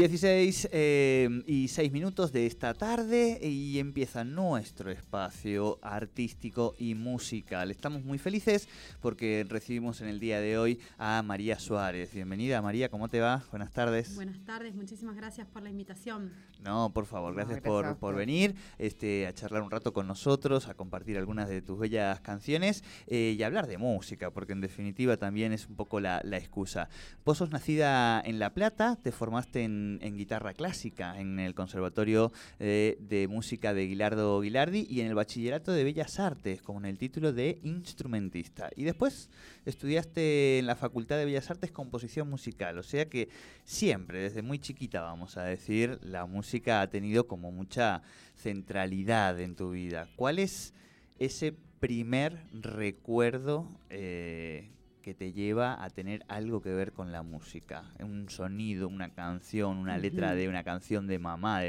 16 eh, y 6 minutos de esta tarde y empieza nuestro espacio artístico y musical. Estamos muy felices porque recibimos en el día de hoy a María Suárez. Bienvenida María, ¿cómo te va? Buenas tardes. Buenas tardes, muchísimas gracias por la invitación. No, por favor, gracias, por, por, venir este, a charlar un rato con nosotros, a compartir algunas de tus bellas canciones eh, y hablar de música, porque en definitiva también es un poco la, la excusa. Vos sos nacida en La Plata, te formaste en en, guitarra clásica en el Conservatorio eh, de Música de Guilardo Guilardi y en el Bachillerato de Bellas Artes, con el título de instrumentista. Y después estudiaste en la Facultad de Bellas Artes composición musical, o sea que siempre, desde muy chiquita, vamos a decir, la música ha tenido como mucha centralidad en tu vida. ¿Cuál es ese primer recuerdo eh, que te lleva a tener algo que ver con la música, un sonido, una canción, una letra de una canción de mamá.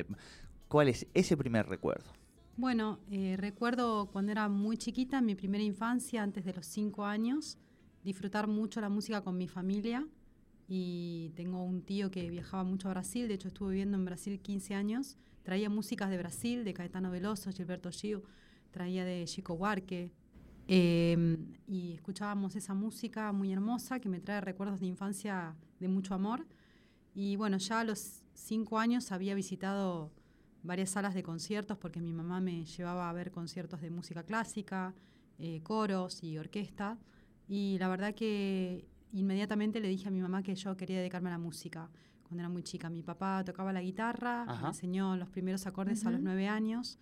¿Cuál es ese primer recuerdo? Bueno, eh, recuerdo cuando era muy chiquita, mi primera infancia, antes de los cinco años, disfrutar mucho la música con mi familia. Y tengo un tío que viajaba mucho a Brasil, de hecho estuve viviendo en Brasil 15 años. Traía músicas de Brasil, de Caetano Veloso, Gilberto Gil, traía de Chico Buarque, Em, y escuchábamos esa música muy hermosa que me trae recuerdos de infancia de mucho amor. Y bueno, ya a los cinco años había visitado varias salas de conciertos porque mi mamá me llevaba a ver conciertos de música clásica, eh, coros y orquesta. Y la verdad que inmediatamente le dije a mi mamá que yo quería dedicarme a la música cuando era muy chica. Mi papá tocaba la guitarra, me enseñó los primeros acordes a los nueve años.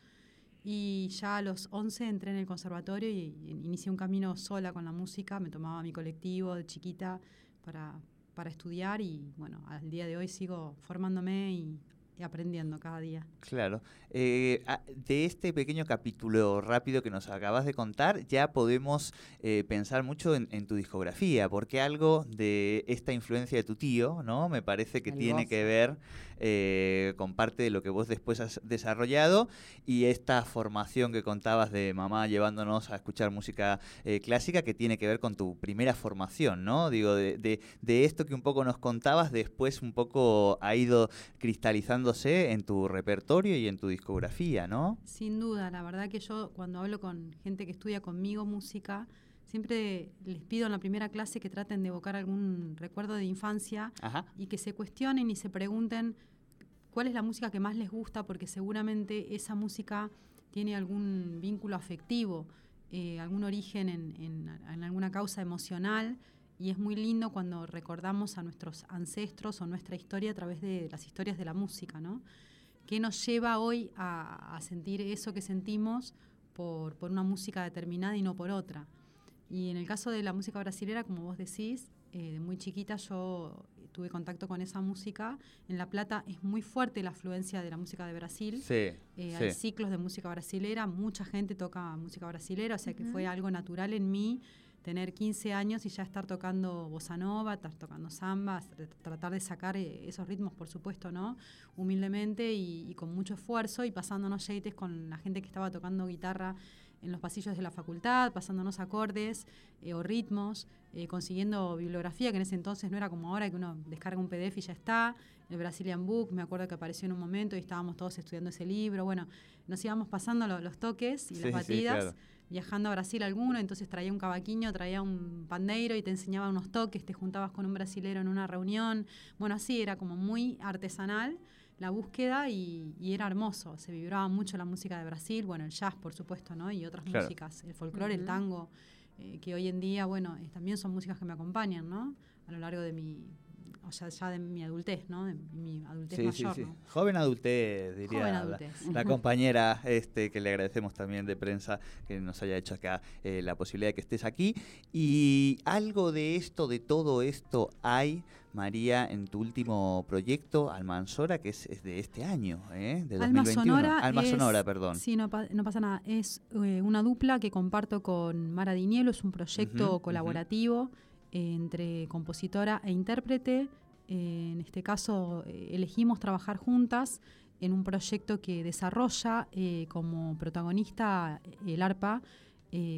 Y ya a los 11 entré en el conservatorio y, inicié un camino sola con la música. Me tomaba mi colectivo de chiquita para, para estudiar y bueno, al día de hoy sigo formándome y aprendiendo cada día. Claro. Eh, de este pequeño capítulo rápido que nos acabas de contar, ya podemos eh, pensar mucho en, tu discografía, porque algo de esta influencia de tu tío, ¿no? Me parece que tiene que ver eh, con parte de lo que vos después has desarrollado y esta formación que contabas de mamá llevándonos a escuchar música clásica que tiene que ver con tu primera formación, ¿no? Digo, de, de esto que un poco nos contabas, después un poco ha ido cristalizando en tu repertorio y en tu discografía, ¿no? Sin duda, la verdad que yo cuando hablo con gente que estudia conmigo música, siempre les pido en la primera clase que traten de evocar algún recuerdo de infancia y que se cuestionen y se pregunten cuál es la música que más les gusta, porque seguramente esa música tiene algún vínculo afectivo, eh, algún origen en alguna causa emocional y es muy lindo cuando recordamos a nuestros ancestros o nuestra historia a través de las historias de la música, ¿no? ¿Qué nos lleva hoy a, sentir eso que sentimos por, una música determinada y no por otra? Y en el caso de la música brasilera, como vos decís, eh, de muy chiquita yo tuve contacto con esa música. En La Plata es muy fuerte la afluencia de la música de Brasil. Sí, eh, Hay ciclos de música brasilera, mucha gente toca música brasilera, o sea que fue algo natural en mí tener 15 años y ya estar tocando bossa nova, estar tocando samba, tratar de sacar eh, esos ritmos, por supuesto, ¿no? Humildemente y, con mucho esfuerzo y pasándonos yates con la gente que estaba tocando guitarra en los pasillos de la facultad, pasándonos acordes eh, o ritmos, eh, consiguiendo bibliografía, que en ese entonces no era como ahora que uno descarga un PDF y ya está, el Brazilian Book, me acuerdo que apareció en un momento y estábamos todos estudiando ese libro, bueno, nos íbamos pasando los toques y las batidas viajando a Brasil alguno, entonces traía un cavaquinho, traía un pandeiro y te enseñaba unos toques, te juntabas con un brasilero en una reunión. Bueno, así era como muy artesanal la búsqueda y, era hermoso. Se vibraba mucho la música de Brasil, bueno, el jazz, por supuesto, ¿no? Y otras músicas, el folclore, el tango, eh, que hoy en día, bueno, también son músicas que me acompañan, ¿no? A lo largo de mi o sea, ya de mi adultez, ¿no? De mi adultez mayor, sí, sí. Joven adultez, diría Joven adultez. La, compañera este, que le agradecemos también de prensa que nos haya hecho acá eh, la posibilidad de que estés aquí. Y algo de esto, de todo esto, hay, María, en tu último proyecto, Almanzora, que es, de este año, ¿eh? de 2021. Sonora Alma Sonora, perdón. Sí, no, pasa nada. Es eh, una dupla que comparto con Mara Dinielo, es un proyecto colaborativo entre compositora e intérprete. Eh, en este caso eh, elegimos trabajar juntas en un proyecto que desarrolla eh, como protagonista el arpa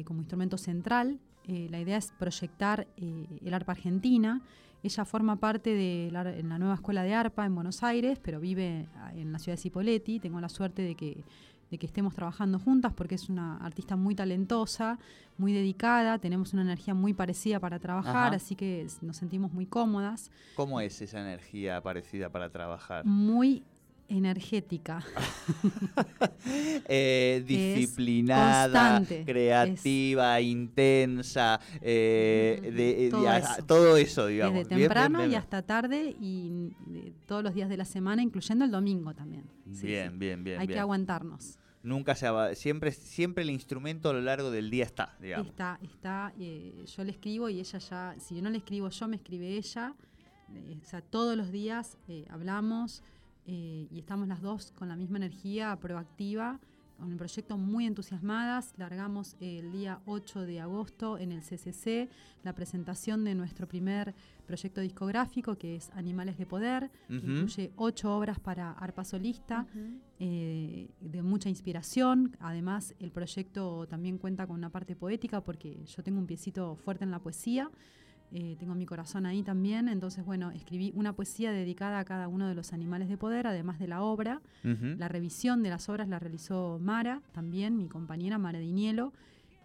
como instrumento central. la idea es proyectar el arpa argentina. Ella forma parte de la, en la nueva escuela de arpa en Buenos Aires, pero vive en la ciudad de Cipolletti. Tengo la suerte de que de que estemos trabajando juntas porque es una artista muy talentosa, muy dedicada, tenemos una energía muy parecida para trabajar, así que nos sentimos muy cómodas. ¿Cómo es esa energía parecida para trabajar? Muy energética. Eh, disciplinada, creativa, intensa, eh, todo, eso. digamos. Desde temprano y hasta tarde y todos los días de la semana, incluyendo el domingo también. bien, bien, bien. Hay que aguantarnos nunca se va, siempre siempre el instrumento a lo largo del día está, digamos. Está, está, eh, yo le escribo y ella ya, si yo no le escribo yo, me escribe ella. Eh, o sea, todos los días eh, y estamos las dos con la misma energía proactiva con el proyecto muy entusiasmadas. Largamos el día 8 de agosto en el CCC la presentación de nuestro primer proyecto discográfico que es Animales de Poder, que incluye ocho obras para arpa solista, eh, de mucha inspiración. Además, el proyecto también cuenta con una parte poética porque yo tengo un piecito fuerte en la poesía. Eh, tengo mi corazón ahí también, entonces bueno, escribí una poesía dedicada a cada uno de los animales de poder, además de la obra. La revisión de las obras la realizó Mara, también mi compañera Mara Dinielo,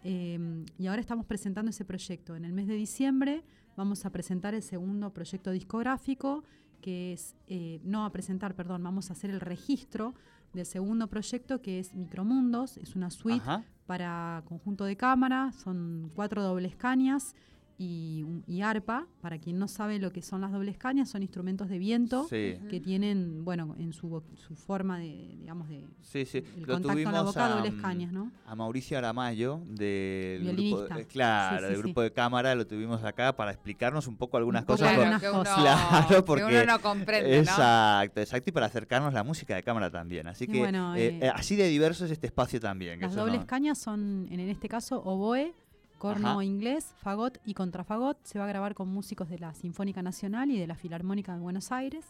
em, y ahora estamos presentando ese proyecto. En el mes de diciembre vamos a presentar el segundo proyecto discográfico, que es, eh, no a presentar, perdón, vamos a hacer el registro del segundo proyecto que es Micromundos, es una suite para conjunto de cámara, son cuatro dobles cañas y, arpa. Para quien no sabe lo que son las dobles cañas, son instrumentos de viento que tienen, bueno, en su, su forma de, digamos, de sí, sí. el contacto en la boca, dobles cañas, ¿no? A Mauricio Aramayo, del grupo, de, claro, del grupo de cámara, lo tuvimos acá para explicarnos un poco algunas cosas. Claro, porque uno no comprende, Exacto, exacto, y para acercarnos la música de cámara también. Así que eh, eh, eh, así de diverso es este espacio también. las dobles cañas son, en este caso, oboe, corno inglés, fagot y contrafagot. Se va a grabar con músicos de la Sinfónica Nacional y de la Filarmónica de Buenos Aires.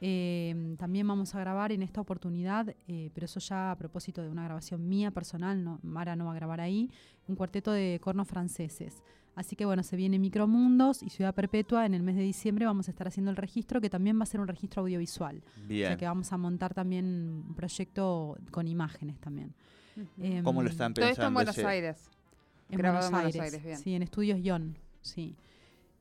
Em, también vamos a grabar en esta oportunidad, eh, pero eso ya a propósito de una grabación mía personal, no, Mara no va a grabar ahí, un cuarteto de cornos franceses. Así que bueno, se viene Micromundos y Ciudad Perpetua. En el mes de diciembre vamos a estar haciendo el registro, que también va a ser un registro audiovisual. Bien. O sea que vamos a montar también un proyecto con imágenes también. ¿Cómo lo están pensando? Todo esto en Buenos Aires. En Buenos, Aires, Sí, en Estudios Ion, sí.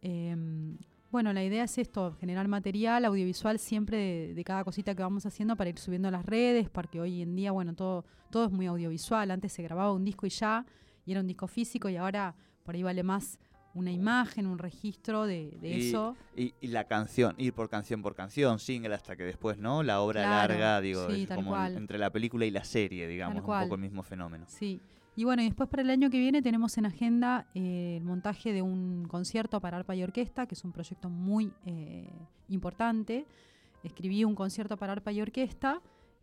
Em, bueno, la idea es esto, generar material audiovisual siempre de, cada cosita que vamos haciendo para ir subiendo a las redes, porque hoy en día, bueno, todo, todo es muy audiovisual. Antes se grababa un disco y ya, y era un disco físico, y ahora por ahí vale más una imagen, un registro de, eso. Y, la canción, ir por canción por canción, single hasta que después, ¿no? La obra larga, digo, como entre la película y la serie, digamos, un poco el mismo fenómeno. Sí. Y bueno, y después para el año que viene tenemos en agenda eh, el montaje de un concierto para arpa y orquesta, que es un proyecto muy eh, importante. Escribí un concierto para arpa y orquesta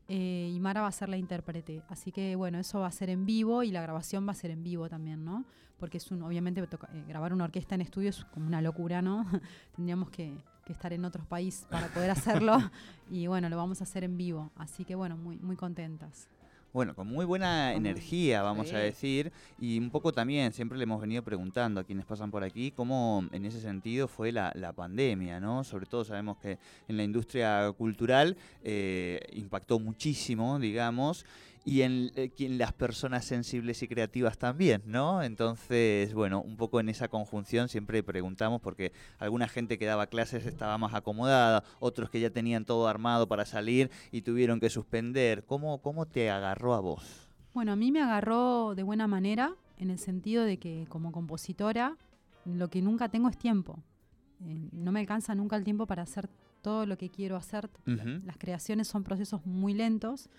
eh, y Mara va a ser la intérprete. Así que bueno, eso va a ser en vivo y la grabación va a ser en vivo también, ¿no? Porque es un, obviamente grabar una orquesta en estudio es como una locura, ¿no? Tendríamos que, que estar en otros países para poder hacerlo y bueno, lo vamos a hacer en vivo. Así que bueno, muy, muy contentas. Bueno, con muy buena energía, vamos a decir, y un poco también, siempre le hemos venido preguntando a quienes pasan por aquí cómo en ese sentido fue la, pandemia, ¿no? Sobre todo sabemos que en la industria cultural eh, impactó muchísimo, digamos, y en, eh, las personas sensibles y creativas también, ¿no? Entonces, bueno, un poco en esa conjunción siempre preguntamos porque alguna gente que daba clases estaba más acomodada, otros que ya tenían todo armado para salir y tuvieron que suspender. ¿Cómo, cómo te agarró a vos? Bueno, a mí me agarró de buena manera en el sentido de que como compositora lo que nunca tengo es tiempo. eh, no me alcanza nunca el tiempo para hacer todo lo que quiero hacer. Las creaciones son procesos muy lentos,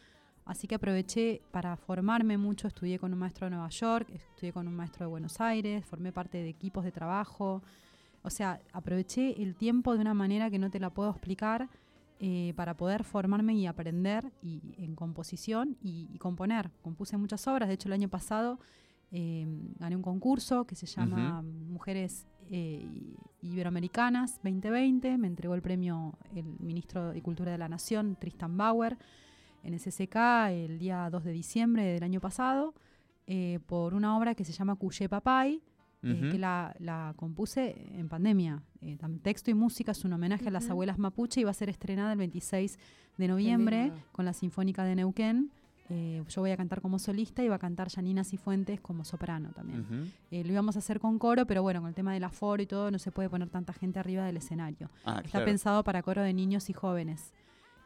así que aproveché para formarme mucho. Estudié con un maestro de Nueva York, estudié con un maestro de Buenos Aires, formé parte de equipos de trabajo. O sea, aproveché el tiempo de una manera que no te la puedo explicar eh, para poder formarme y aprender y, en composición y, componer. Compuse muchas obras, de hecho el año pasado eh, gané un concurso que se llama Mujeres eh, Iberoamericanas 2020. Me entregó el premio el ministro de Cultura de la Nación, Tristan Bauer, en CCK el día 2 de diciembre del año pasado, eh, por una obra que se llama Cuye Papay, eh, que la, compuse en pandemia. texto y música es un homenaje a las abuelas mapuche y va a ser estrenada el 26 de noviembre con la Sinfónica de Neuquén. Eh, yo voy a cantar como solista y va a cantar Janina Cifuentes como soprano también. Eh, lo íbamos a hacer con coro, pero bueno, con el tema del aforo y todo, no se puede poner tanta gente arriba del escenario. Ah, Está pensado para coro de niños y jóvenes.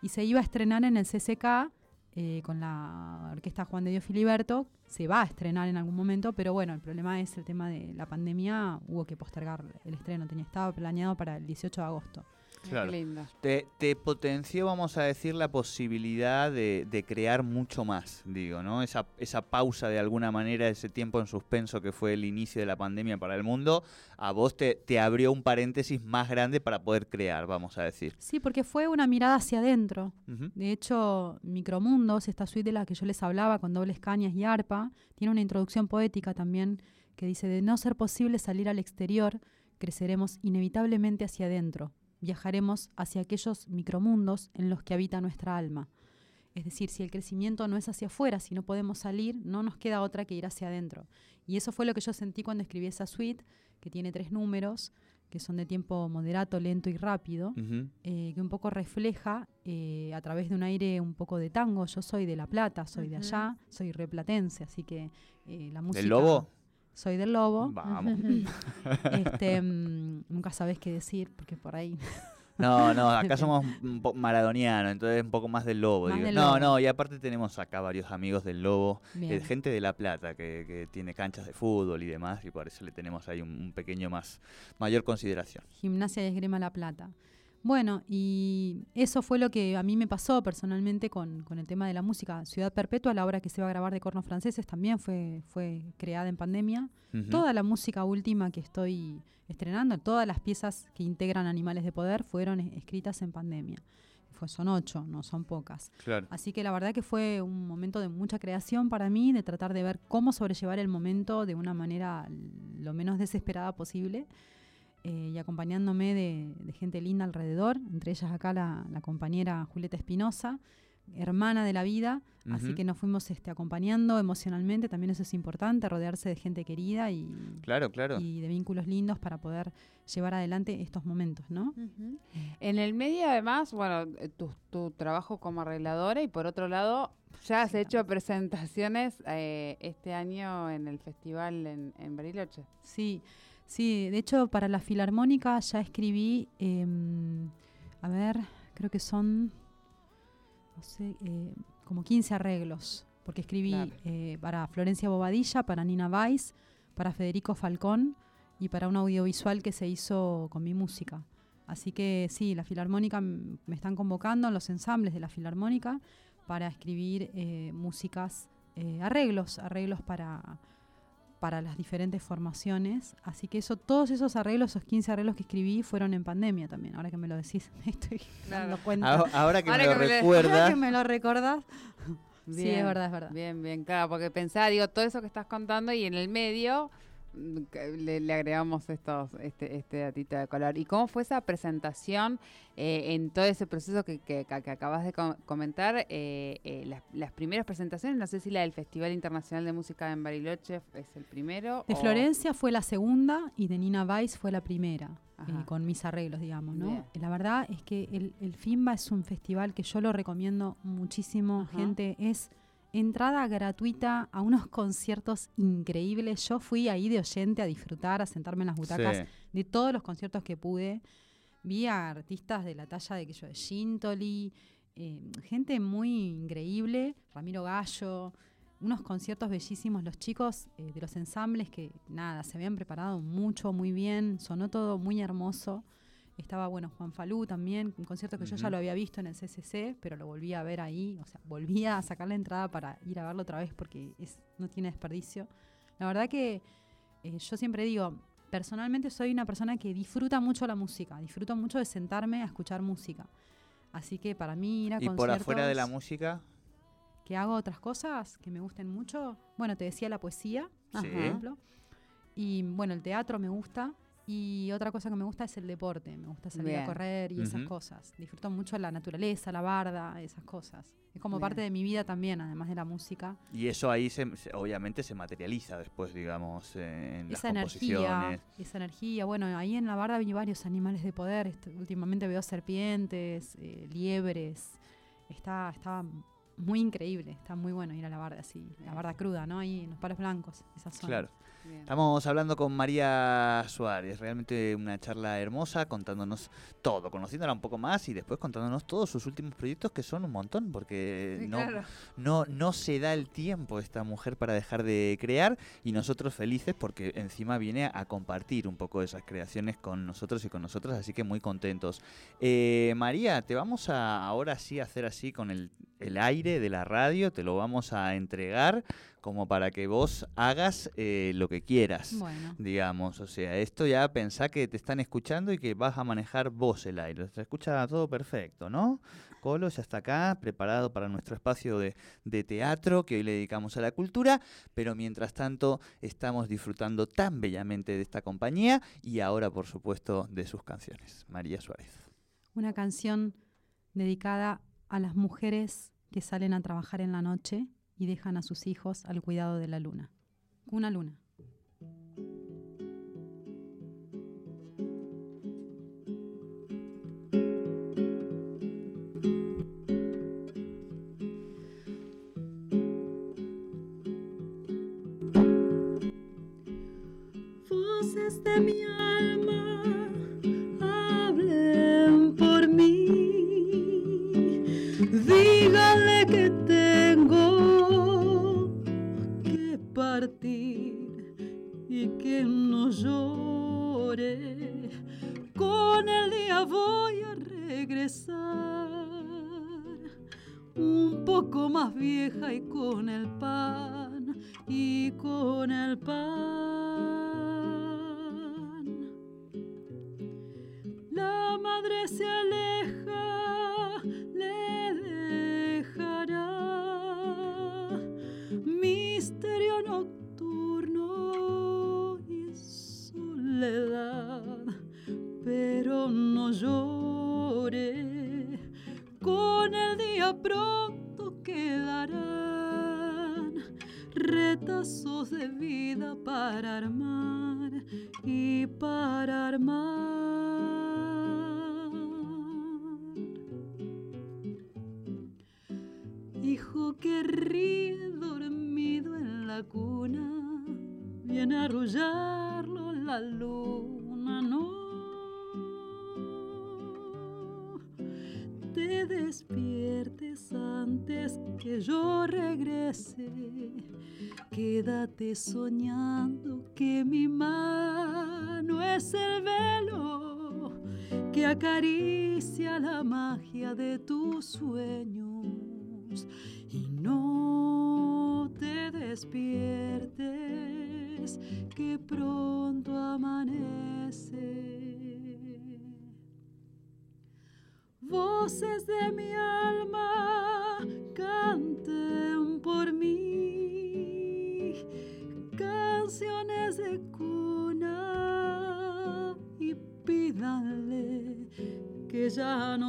Y se iba a estrenar en el CCK eh, con la orquesta Juan de Dios Filiberto. Se va a estrenar en algún momento, pero bueno, el problema es el tema de la pandemia. Hubo que postergar el estreno. Tenía, estaba planeado para el 18 de agosto. Claro. Te, te, potenció, vamos a decir, la posibilidad de, crear mucho más, digo, ¿no? Esa, esa pausa de alguna manera, ese tiempo en suspenso que fue el inicio de la pandemia para el mundo, a vos te, te abrió un paréntesis más grande para poder crear, vamos a decir. Sí, porque fue una mirada hacia adentro. De hecho, Micromundos, esta suite de la que yo les hablaba con dobles cañas y arpa, tiene una introducción poética también que dice, de no ser posible salir al exterior, creceremos inevitablemente hacia adentro viajaremos hacia aquellos micromundos en los que habita nuestra alma. Es decir, si el crecimiento no es hacia afuera, si no podemos salir, no nos queda otra que ir hacia adentro. Y eso fue lo que yo sentí cuando escribí esa suite, que tiene tres números, que son de tiempo moderato, lento y rápido, eh, que un poco refleja eh, a través de un aire un poco de tango. Yo soy de La Plata, soy de allá, soy replatense, así que eh, la música... ¿Del lobo? Soy del lobo. Vamos. este, mm, nunca sabes qué decir, porque por ahí. No, no, acá somos un maradonianos, entonces un poco más del lobo. no, no, y aparte tenemos acá varios amigos del lobo, eh, gente de La Plata que, tiene canchas de fútbol y demás, y por eso le tenemos ahí un, pequeño más, mayor consideración. Gimnasia de Esgrima La Plata. Bueno, y eso fue lo que a mí me pasó personalmente con, el tema de la música. Ciudad Perpetua, la obra que se va a grabar de cornos franceses, también fue, fue creada en pandemia. Toda la música última que estoy estrenando, todas las piezas que integran Animales de Poder fueron escritas en pandemia. Fue, son ocho, no son pocas. Así que la verdad que fue un momento de mucha creación para mí, de tratar de ver cómo sobrellevar el momento de una manera lo menos desesperada posible. Eh, y acompañándome de, gente linda alrededor, entre ellas acá la, compañera Julieta Espinosa, hermana de la vida, así que nos fuimos este, acompañando emocionalmente, también eso es importante, rodearse de gente querida y, claro, claro. y de vínculos lindos para poder llevar adelante estos momentos, ¿no? En el medio además, bueno, eh, tu, trabajo como arregladora y por otro lado, ya has hecho presentaciones eh, este año en el festival en, en Bariloche. Sí, Sí, de hecho para la filarmónica ya escribí, em, a ver, creo que son, no sé, eh, como 15 arreglos, porque escribí eh, para Florencia Bobadilla, para Nina Weiss, para Federico Falcón y para un audiovisual que se hizo con mi música. Así que sí, la filarmónica me están convocando, los ensambles de la filarmónica, para escribir eh, músicas, arreglos, arreglos para para las diferentes formaciones. Así que eso, todos esos arreglos, esos 15 arreglos que escribí, fueron en pandemia también. Ahora que me lo decís, me estoy dando cuenta. Ahora, que me lo recuerdas. Ahora que me lo recordás. sí, es verdad, es verdad. Bien, bien, claro, porque pensaba, digo, todo eso que estás contando y en el medio le, agregamos estos, este, este datito de color. ¿Y cómo fue esa presentación eh, en todo ese proceso que, que, acabas de comentar? Eh, eh, las, primeras presentaciones, no sé si la del Festival Internacional de Música en Bariloche es el primero. De Florencia fue la segunda y de Nina Weiss fue la primera. con mis arreglos, digamos, ¿no? La verdad es que el, el, FIMBA es un festival que yo lo recomiendo muchísimo, gente, es entrada gratuita a unos conciertos increíbles. Yo fui ahí de oyente a disfrutar, a sentarme en las butacas de todos los conciertos que pude. Vi a artistas de la talla de que yo de Gintoli, eh, gente muy increíble, Ramiro Gallo, unos conciertos bellísimos. Los chicos eh, de los ensambles que nada, se habían preparado mucho, muy bien, sonó todo muy hermoso. Estaba, bueno, Juan Falú también, un concierto que yo ya lo había visto en el CCC, pero lo volví a ver ahí, o sea, volví a sacar la entrada para ir a verlo otra vez porque es, no tiene desperdicio. La verdad que eh, yo siempre digo, personalmente soy una persona que disfruta mucho la música, disfruto mucho de sentarme a escuchar música. Así que para mí ir a ¿Y por afuera de la música? Que hago otras cosas que me gusten mucho. Bueno, te decía la poesía, por ejemplo. Y bueno, el teatro me gusta. Y otra cosa que me gusta es el deporte. Me gusta salir a correr y esas cosas. Disfruto mucho la naturaleza, la barda, esas cosas. Es como parte de mi vida también, además de la música. Y eso ahí se, obviamente se materializa después, digamos, en esa las energía, Esa energía. Bueno, ahí en la barda vi varios animales de poder. Últimamente veo serpientes, eh, liebres. Está, está muy increíble. Está muy bueno ir a la barda así. La barda cruda, ¿no? Ahí en los palos blancos, esa zona. Claro. Estamos hablando con María Suárez, realmente una charla hermosa, contándonos todo, conociéndola un poco más y después contándonos todos sus últimos proyectos que son un montón, porque no, no, no se da el tiempo esta mujer para dejar de crear y nosotros felices porque encima viene a compartir un poco de esas creaciones con nosotros y con nosotras, así que muy contentos. Eh, María, te vamos a ahora sí hacer así con el, el aire de la radio, te lo vamos a entregar como para que vos hagas eh, lo que quieras, digamos. O sea, esto ya pensá que te están escuchando y que vas a manejar vos el aire. Se escucha todo perfecto, ¿no? Colo ya está acá, preparado para nuestro espacio de, de teatro que hoy le dedicamos a la cultura, pero mientras tanto estamos disfrutando tan bellamente de esta compañía y ahora, por supuesto, de sus canciones. María Suárez. Una canción dedicada a las mujeres que salen a trabajar en la noche y dejan a sus hijos al cuidado de la luna. Una luna. Con el pan. Que pronto amanece. Voces de mi alma canten por mí, canciones de cuna y pídanle que ya no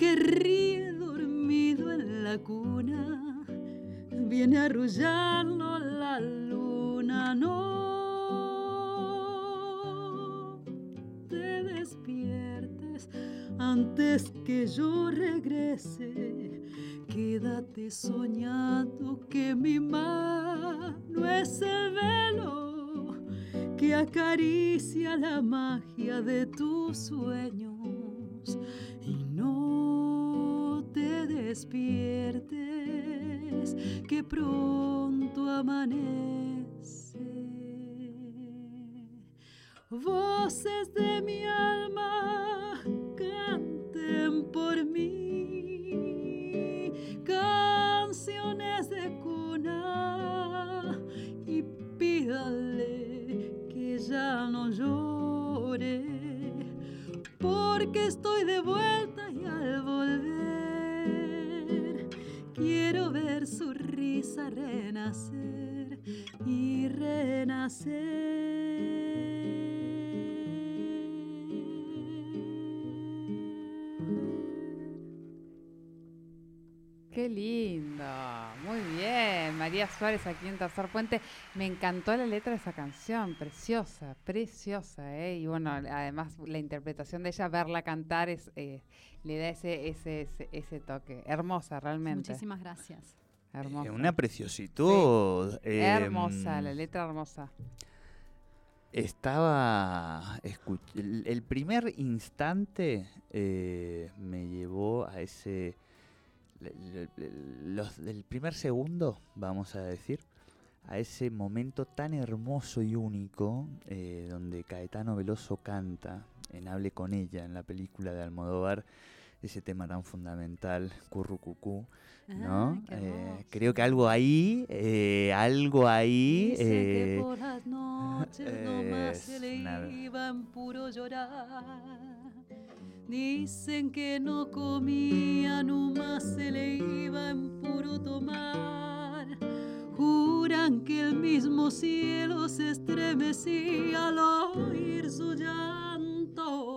que ríe dormido en la cuna, viene arrullando la luna, no te despiertes antes que yo regrese. Quédate soñando que mi mano es el velo que acaricia la magia de tus sueños despiertes que pronto amanece. Voces de mi alma canten por mí, canciones de cuna y pídale que ya no llore, porque estoy de vuelta y al volver ver su risa renacer y renacer. Qué lindo, muy bien. María Suárez aquí en Tercer Puente. Me encantó la letra de esa canción, preciosa, preciosa. ¿eh? Y bueno, además la interpretación de ella, verla cantar, es, eh, le da ese, ese, ese, ese toque. Hermosa, realmente. Muchísimas gracias. Hermosa. Eh, una preciosidad. eh, hermosa, la letra hermosa. Estaba. el, el primer instante eh, me llevó a ese. Los, el primer segundo, vamos a decir, a ese momento tan hermoso y único eh, donde Caetano Veloso canta en Hable con ella, en la película de Almodóvar, ese tema tan fundamental, Currucucú. ¿no? Ah, Eh, creo que algo ahí, eh, algo ahí. Dice que eh, por las noches nomás se le es una- iba en puro llorar. Dicen que no comía, nomás se le iba en puro tomar. Juran que el mismo cielo se estremecía al oír su llanto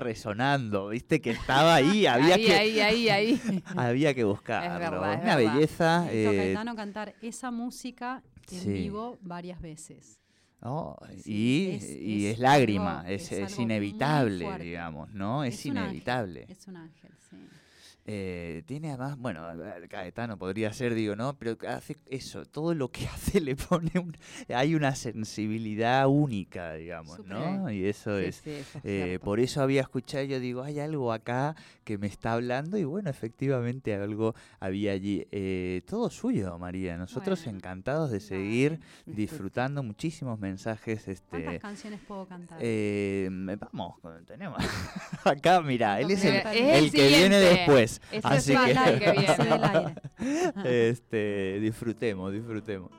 Estaba resonando, viste que estaba ahí, había ahí, que ahí, ahí, ahí. había que buscarlo. verdad, es Una verdad. belleza. Hizo eh, Caetano cantar esa música en sí. vivo varias veces. ¿no? Sí, y es- y es es, lágrima, algo- es, es es inevitable, digamos, ¿no? Es, un ángel, inevitable. es un ángel, sí. Eh, tiene además, bueno, eh, Caetano podría ser, digo, ¿no? Pero hace eso, todo lo que hace le pone un... Hay una sensibilidad única, digamos. ¿no? Y eso Sí, es... sí, eso es eh, por eso había escuchado, yo digo, hay algo acá que me está hablando y bueno, efectivamente algo había allí. Eh, todo suyo, María. Nosotros Bueno, encantados de seguir disfrutando muchísimos mensajes. ¿Cuántas Este, canciones puedo cantar? eh, vamos, tenemos acá, mira, él es el, el que viene después. Ese Así es que, que viene. Este, disfrutemos, disfrutemos.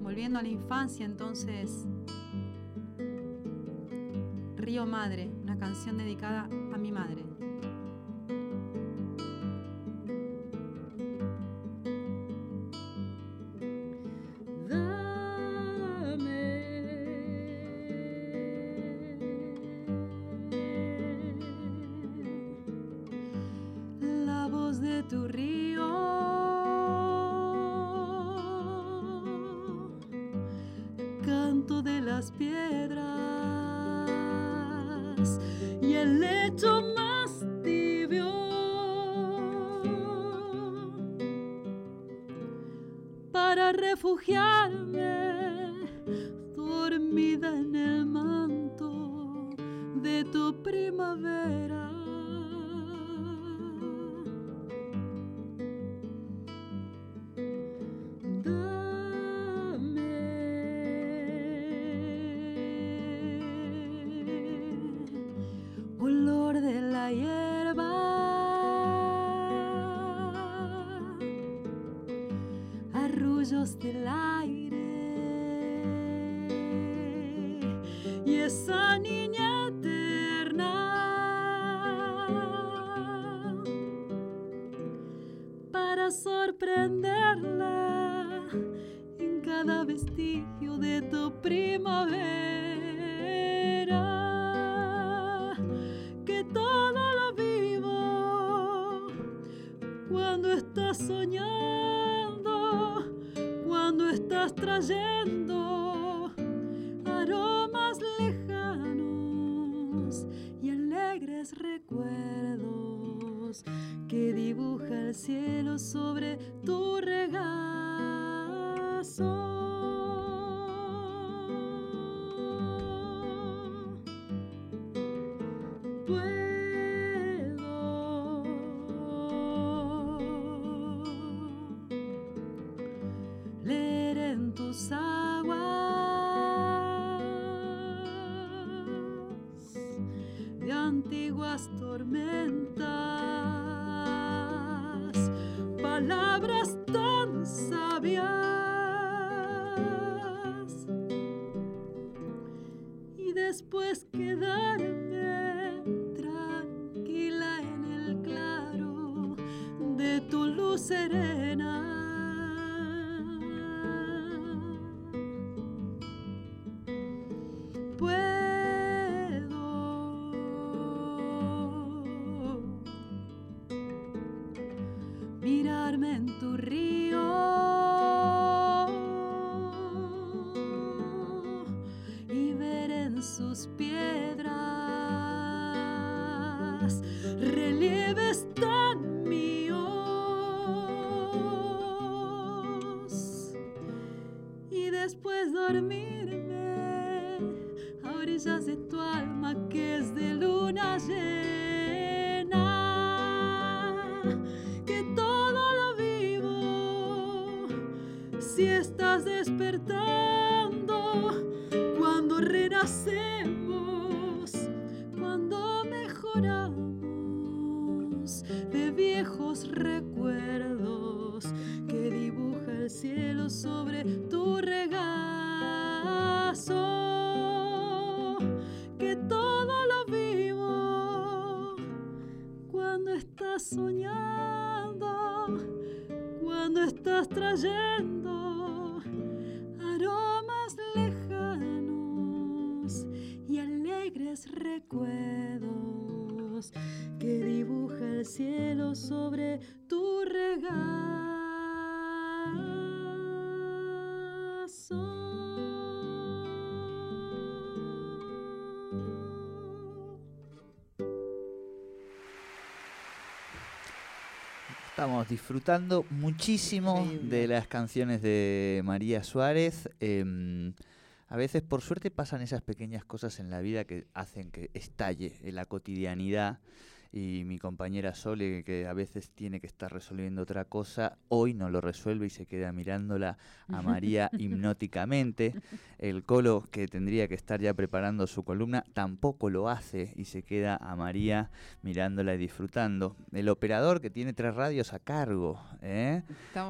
Volviendo a la infancia, entonces. Río Madre, una canción dedicada a mi madre. Del tus aguas de antiguas tormentas, palabras si estás despertando cuando renacemos, cuando mejoramos de viejos recuerdos que dibuja el cielo sobre tu regazo, que todo lo vivo cuando estás soñando, cuando estás trayendo Estamos disfrutando muchísimo de las canciones de María Suárez. Em, a veces, por suerte, pasan esas pequeñas cosas en la vida que hacen que estalle en la cotidianidad y mi compañera Sole, que a veces tiene que estar resolviendo otra cosa, hoy no lo resuelve y se queda mirándola a María hipnóticamente. El Colo, que tendría que estar ya preparando su columna, tampoco lo hace y se queda a María mirándola y disfrutando. El operador, que tiene tres radios a cargo ¿eh?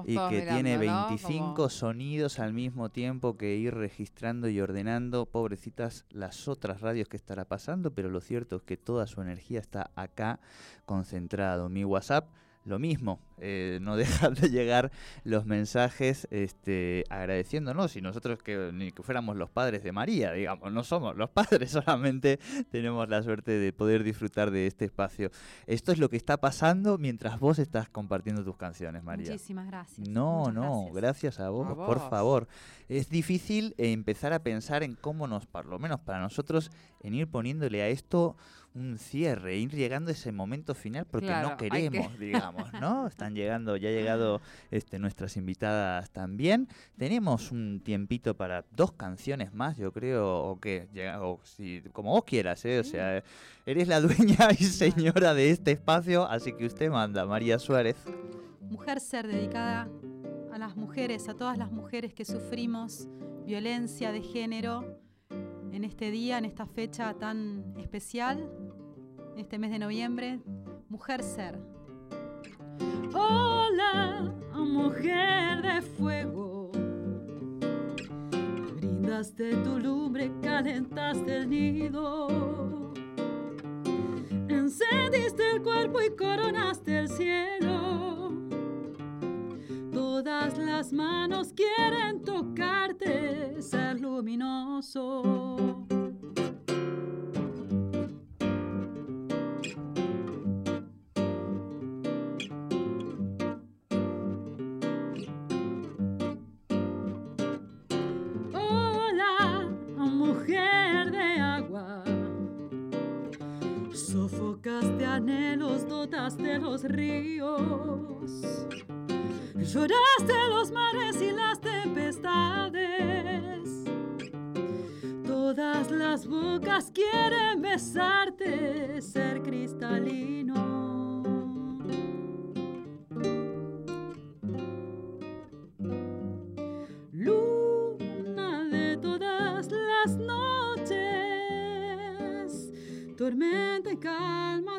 y que tiene 25 sonidos al mismo tiempo que ir registrando y ordenando, pobrecitas, las otras radios que estará pasando, pero lo cierto es que toda su energía está acá concentrado. Mi WhatsApp, lo mismo, eh, no dejan de llegar los mensajes este, agradeciéndonos y nosotros que ni que fuéramos los padres de María, digamos, no somos los padres, solamente tenemos la suerte de poder disfrutar de este espacio. Esto es lo que está pasando mientras vos estás compartiendo tus canciones, María. Muchísimas gracias. No, no, gracias, a, vos, por favor. Es difícil empezar a pensar en cómo nos, por lo menos para nosotros, en ir poniéndole a esto un cierre, ir llegando a ese momento final porque no queremos, digamos, ¿no? Están llegando, ya ha llegado este, nuestras invitadas también. Tenemos un tiempito para dos canciones más, yo creo, o que, o si, como vos quieras, ¿eh? O sea, eres la dueña y señora de este espacio, así que usted manda, María Suárez. Mujer ser dedicada a las mujeres, a todas las mujeres que sufrimos violencia de género en este día, en esta fecha tan especial, en este mes de noviembre, Mujer Ser. Hola, mujer de fuego, brindaste tu lumbre, calentaste el nido, encendiste el cuerpo y coronaste el cielo. Todas las manos quieren tocarte, ser luminoso. Hola, mujer de agua. Sofocaste anhelos, dotaste los ríos Lloraste los mares y las tempestades. Todas las bocas quieren besarte, ser cristalino. Luna de todas las noches, tormenta y calma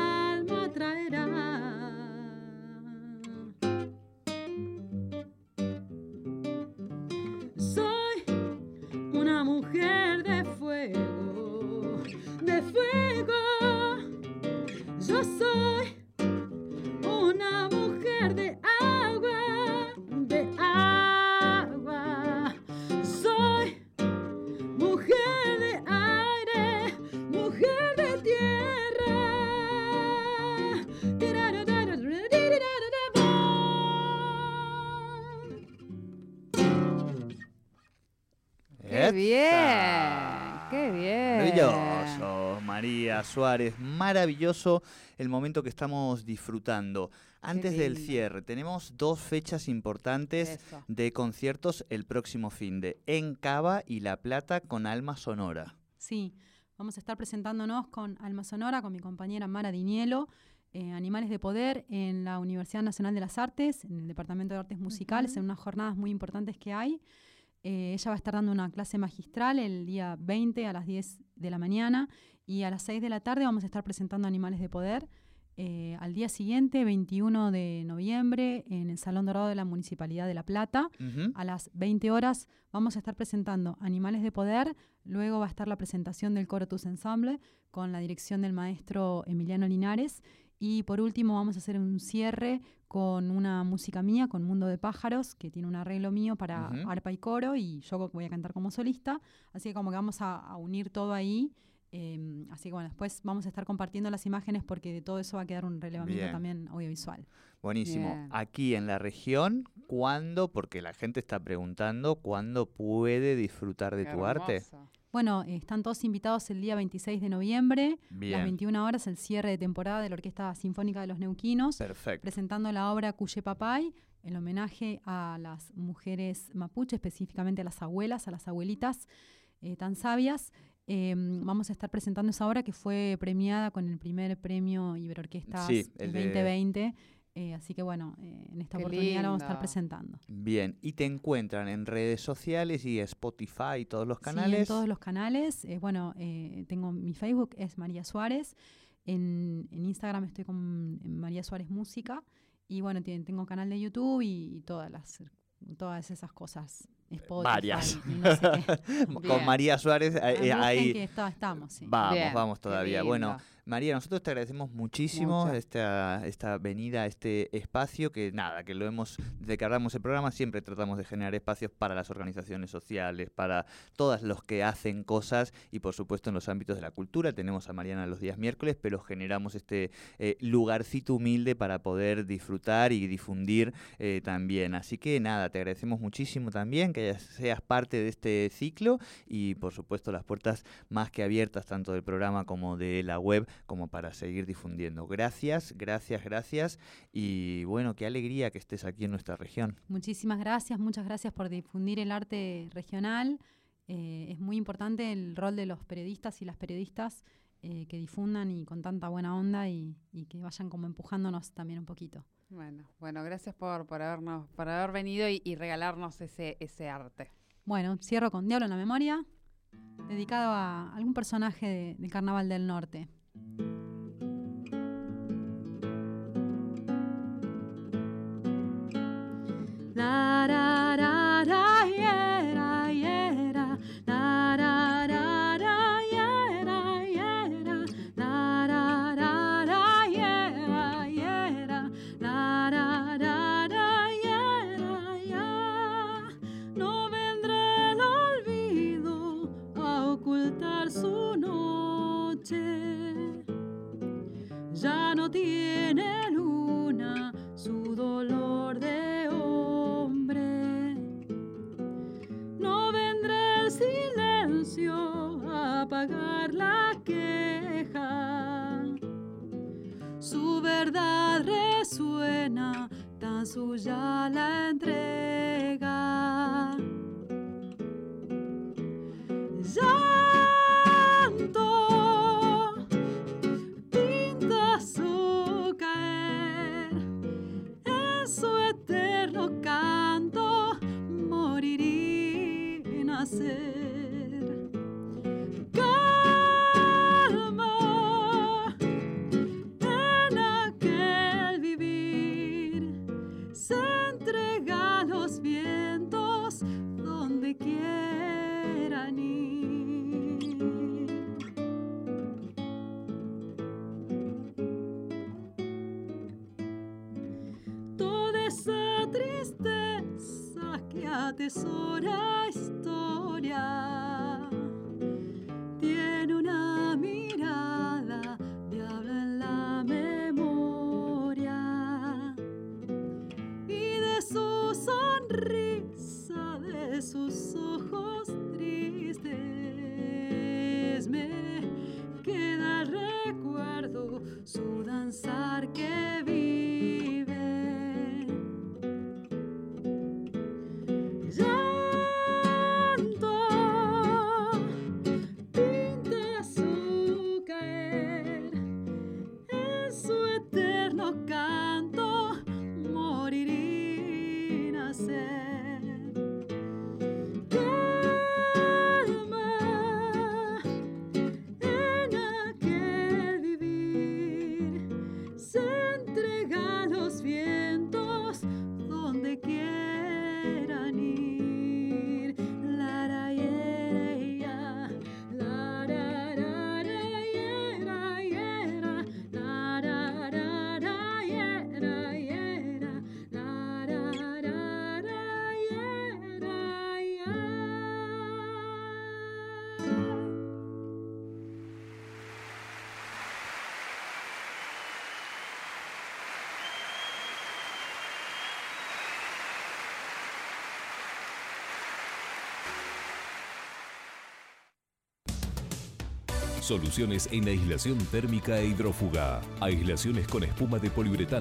Suárez. Maravilloso el momento que estamos disfrutando. Antes del cierre, tenemos dos fechas importantes de conciertos el próximo fin de En Cava y La Plata con Alma Sonora. Sí, vamos a estar presentándonos con Alma Sonora, con mi compañera Mara Dinielo. Eh, Animales de Poder en la Universidad Nacional de las Artes, en el Departamento de Artes Musicales, en unas jornadas muy importantes que hay. Eh, ella va a estar dando una clase magistral el día 20 a las 10 de la mañana y a las 6 de la tarde vamos a estar presentando Animales de Poder. Eh, al día siguiente, 21 de noviembre, en el Salón Dorado de la Municipalidad de La Plata, a las 20 horas, vamos a estar presentando Animales de Poder. Luego va a estar la presentación del Coro Tus Ensemble con la dirección del maestro Emiliano Linares. Y por último, vamos a hacer un cierre con una música mía, con Mundo de Pájaros, que tiene un arreglo mío para arpa y coro, y yo voy a cantar como solista. Así que como que vamos a, unir todo ahí. Em, así que bueno, después vamos a estar compartiendo las imágenes porque de todo eso va a quedar un relevamiento también audiovisual. Buenísimo. Aquí en la región, ¿cuándo? Porque la gente está preguntando, ¿cuándo puede disfrutar de tu arte? Bueno, están todos invitados el día 26 de noviembre, las 21 horas, el cierre de temporada de la Orquesta Sinfónica de los Neuquinos, presentando la obra Cuye Papay, en homenaje a las mujeres mapuche, específicamente a las abuelas, a las abuelitas eh, tan sabias. Em, vamos a estar presentando esa obra que fue premiada con el primer premio Iberorquestas 2020. Eh, así que bueno, eh, en esta oportunidad la vamos a estar presentando. Bien, y te encuentran en redes sociales y Spotify y todos los canales. Sí, en todos los canales. Eh, bueno, tengo mi Facebook, es María Suárez. En, Instagram estoy con María Suárez Música. Y bueno, tengo canal de YouTube y, todas las todas esas cosas. Varias. con María Suárez ahí. estamos, Vamos, vamos todavía. Bueno, María, nosotros te agradecemos muchísimo esta, esta venida a este espacio que nada, que lo hemos, desde que hablamos el programa siempre tratamos de generar espacios para las organizaciones sociales, para todos los que hacen cosas y por supuesto en los ámbitos de la cultura. Tenemos a Mariana los días miércoles, pero generamos este eh, lugarcito humilde para poder disfrutar y difundir eh, también. Así que nada, te agradecemos muchísimo también que seas parte de este ciclo y por supuesto las puertas más que abiertas tanto del programa como de la web como para seguir difundiendo. Gracias, gracias, gracias y bueno, qué alegría que estés aquí en nuestra región. Muchísimas gracias, muchas gracias por difundir el arte regional. Eh, es muy importante el rol de los periodistas y las periodistas eh, que difundan y con tanta buena onda y, que vayan como empujándonos también un poquito. Bueno, bueno, gracias por, por habernos, por haber venido y, regalarnos ese, ese arte. Bueno, cierro con Diablo en la memoria, dedicado a algún personaje del Carnaval del Norte. La, Resuena, tan suya la entrega. Soluciones en aislación térmica e hidrófuga. Aislaciones con espuma de poliuretano